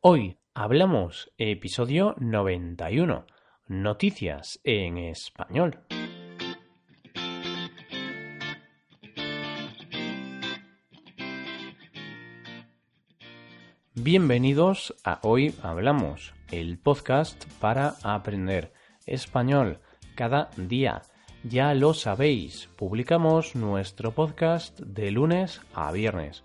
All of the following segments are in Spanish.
Hoy hablamos episodio 91, noticias en español. Bienvenidos a Hoy Hablamos, el podcast para aprender español cada día. Ya lo sabéis, publicamos nuestro podcast de lunes a viernes.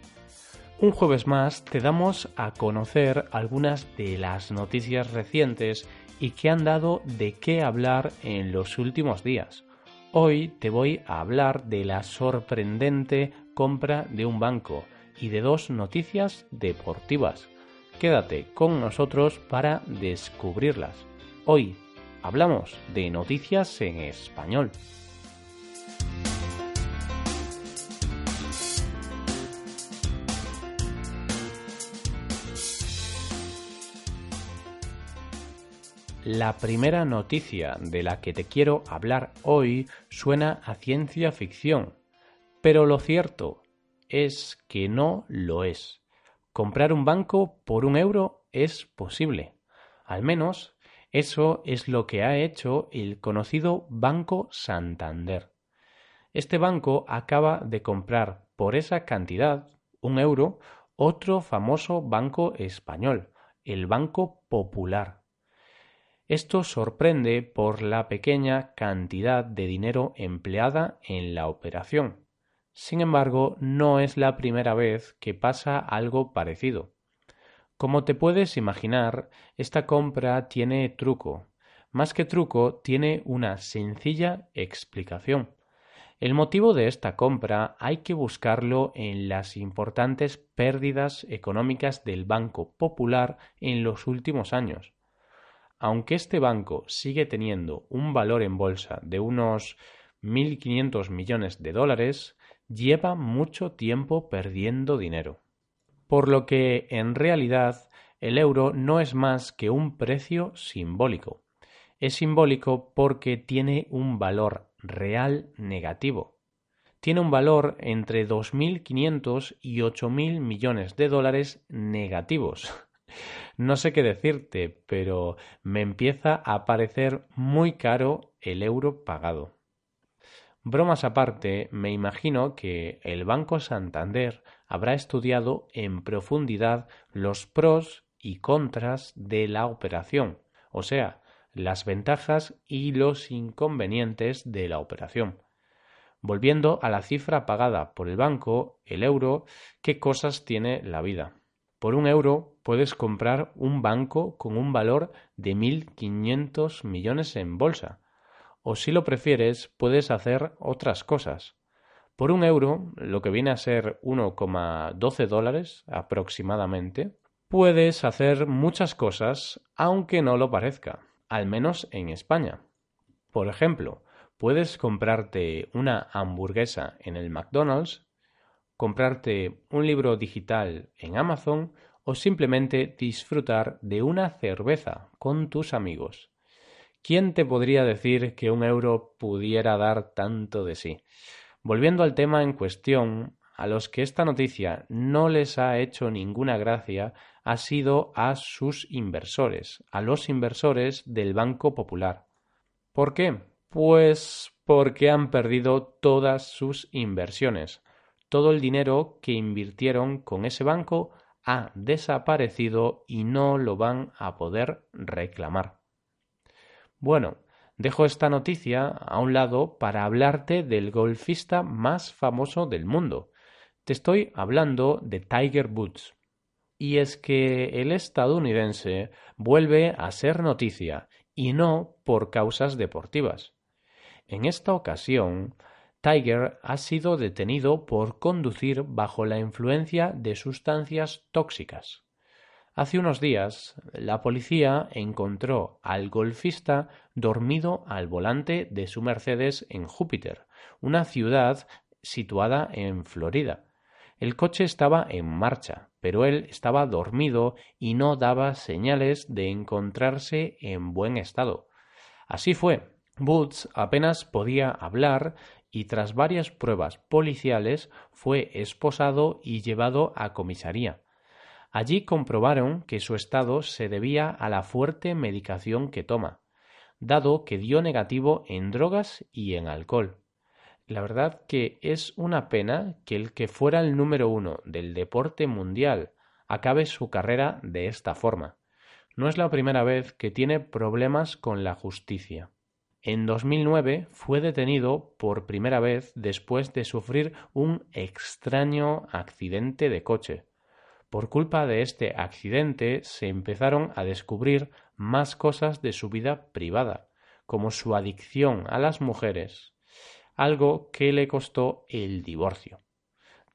Un jueves más te damos a conocer algunas de las noticias recientes y que han dado de qué hablar en los últimos días. Hoy te voy a hablar de la sorprendente compra de un banco y de dos noticias deportivas. Quédate con nosotros para descubrirlas. Hoy hablamos de noticias en español. La primera noticia de la que te quiero hablar hoy suena a ciencia ficción, pero lo cierto es que no lo es. Comprar un banco por un euro es posible. Al menos eso es lo que ha hecho el conocido Banco Santander. Este banco acaba de comprar por esa cantidad, un euro, otro famoso banco español, el Banco Popular. Esto sorprende por la pequeña cantidad de dinero empleada en la operación. Sin embargo, no es la primera vez que pasa algo parecido. Como te puedes imaginar, esta compra tiene truco. Más que truco, tiene una sencilla explicación. El motivo de esta compra hay que buscarlo en las importantes pérdidas económicas del Banco Popular en los últimos años. Aunque este banco sigue teniendo un valor en bolsa de unos 1.500 millones de dólares, lleva mucho tiempo perdiendo dinero. Por lo que, en realidad, el euro no es más que un precio simbólico. Es simbólico porque tiene un valor real negativo. Tiene un valor entre 2.500 y 8.000 millones de dólares negativos. No sé qué decirte, pero me empieza a parecer muy caro el euro pagado. Bromas aparte, me imagino que el Banco Santander habrá estudiado en profundidad los pros y contras de la operación, o sea, las ventajas y los inconvenientes de la operación. Volviendo a la cifra pagada por el banco, el euro, ¿qué cosas tiene la vida? Por un euro puedes comprar un banco con un valor de 1.500 millones en bolsa. O si lo prefieres, puedes hacer otras cosas. Por un euro, lo que viene a ser 1,12 dólares aproximadamente, puedes hacer muchas cosas aunque no lo parezca, al menos en España. Por ejemplo, puedes comprarte una hamburguesa en el McDonald's comprarte un libro digital en Amazon o simplemente disfrutar de una cerveza con tus amigos. ¿Quién te podría decir que un euro pudiera dar tanto de sí? Volviendo al tema en cuestión, a los que esta noticia no les ha hecho ninguna gracia ha sido a sus inversores, a los inversores del Banco Popular. ¿Por qué? Pues porque han perdido todas sus inversiones todo el dinero que invirtieron con ese banco ha desaparecido y no lo van a poder reclamar. Bueno, dejo esta noticia a un lado para hablarte del golfista más famoso del mundo. Te estoy hablando de Tiger Woods. Y es que el estadounidense vuelve a ser noticia y no por causas deportivas. En esta ocasión Tiger ha sido detenido por conducir bajo la influencia de sustancias tóxicas. Hace unos días, la policía encontró al golfista dormido al volante de su Mercedes en Júpiter, una ciudad situada en Florida. El coche estaba en marcha, pero él estaba dormido y no daba señales de encontrarse en buen estado. Así fue. Boots apenas podía hablar y tras varias pruebas policiales fue esposado y llevado a comisaría. Allí comprobaron que su estado se debía a la fuerte medicación que toma, dado que dio negativo en drogas y en alcohol. La verdad que es una pena que el que fuera el número uno del deporte mundial acabe su carrera de esta forma. No es la primera vez que tiene problemas con la justicia. En 2009 fue detenido por primera vez después de sufrir un extraño accidente de coche. Por culpa de este accidente se empezaron a descubrir más cosas de su vida privada, como su adicción a las mujeres, algo que le costó el divorcio.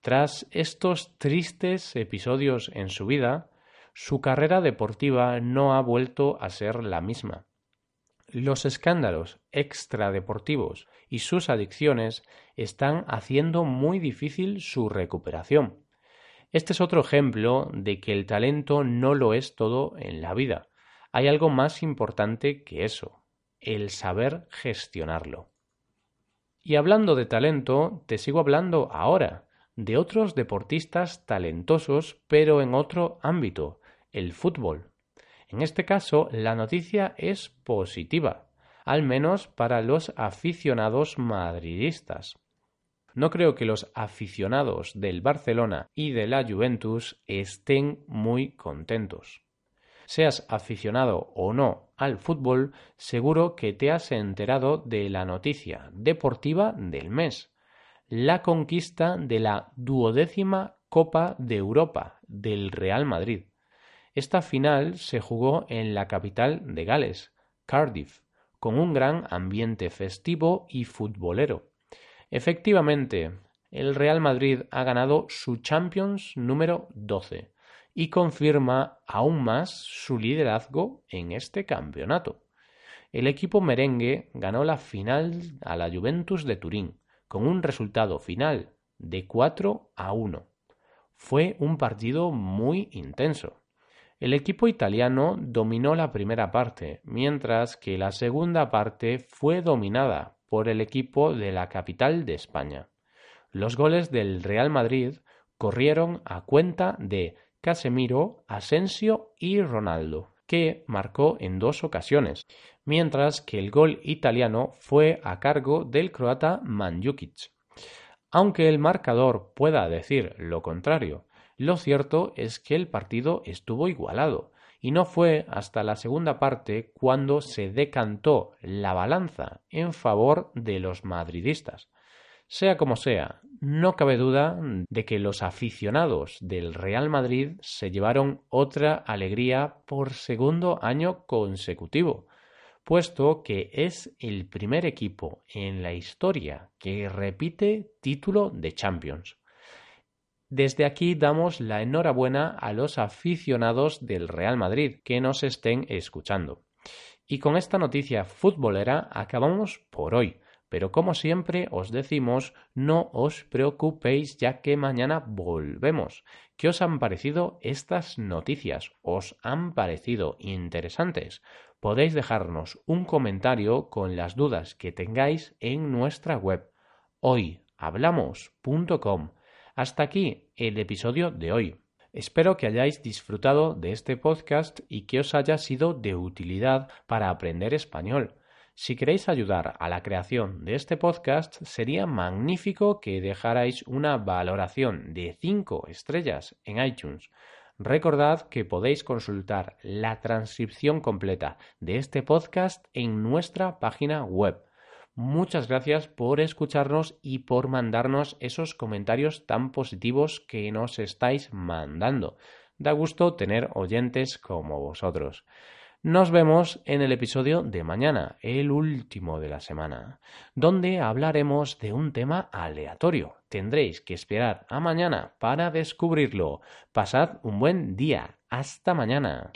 Tras estos tristes episodios en su vida, su carrera deportiva no ha vuelto a ser la misma. Los escándalos extradeportivos y sus adicciones están haciendo muy difícil su recuperación. Este es otro ejemplo de que el talento no lo es todo en la vida. Hay algo más importante que eso, el saber gestionarlo. Y hablando de talento, te sigo hablando ahora de otros deportistas talentosos, pero en otro ámbito, el fútbol. En este caso, la noticia es positiva, al menos para los aficionados madridistas. No creo que los aficionados del Barcelona y de la Juventus estén muy contentos. Seas aficionado o no al fútbol, seguro que te has enterado de la noticia deportiva del mes, la conquista de la duodécima Copa de Europa del Real Madrid. Esta final se jugó en la capital de Gales, Cardiff, con un gran ambiente festivo y futbolero. Efectivamente, el Real Madrid ha ganado su Champions número 12 y confirma aún más su liderazgo en este campeonato. El equipo merengue ganó la final a la Juventus de Turín con un resultado final de 4 a 1. Fue un partido muy intenso. El equipo italiano dominó la primera parte, mientras que la segunda parte fue dominada por el equipo de la capital de España. Los goles del Real Madrid corrieron a cuenta de Casemiro, Asensio y Ronaldo, que marcó en dos ocasiones, mientras que el gol italiano fue a cargo del croata Manjukic. Aunque el marcador pueda decir lo contrario, lo cierto es que el partido estuvo igualado, y no fue hasta la segunda parte cuando se decantó la balanza en favor de los madridistas. Sea como sea, no cabe duda de que los aficionados del Real Madrid se llevaron otra alegría por segundo año consecutivo, puesto que es el primer equipo en la historia que repite título de Champions. Desde aquí damos la enhorabuena a los aficionados del Real Madrid que nos estén escuchando. Y con esta noticia futbolera acabamos por hoy. Pero como siempre os decimos, no os preocupéis ya que mañana volvemos. ¿Qué os han parecido estas noticias? ¿Os han parecido interesantes? Podéis dejarnos un comentario con las dudas que tengáis en nuestra web hoyhablamos.com hasta aquí el episodio de hoy. Espero que hayáis disfrutado de este podcast y que os haya sido de utilidad para aprender español. Si queréis ayudar a la creación de este podcast, sería magnífico que dejarais una valoración de 5 estrellas en iTunes. Recordad que podéis consultar la transcripción completa de este podcast en nuestra página web Muchas gracias por escucharnos y por mandarnos esos comentarios tan positivos que nos estáis mandando. Da gusto tener oyentes como vosotros. Nos vemos en el episodio de mañana, el último de la semana, donde hablaremos de un tema aleatorio. Tendréis que esperar a mañana para descubrirlo. Pasad un buen día. Hasta mañana.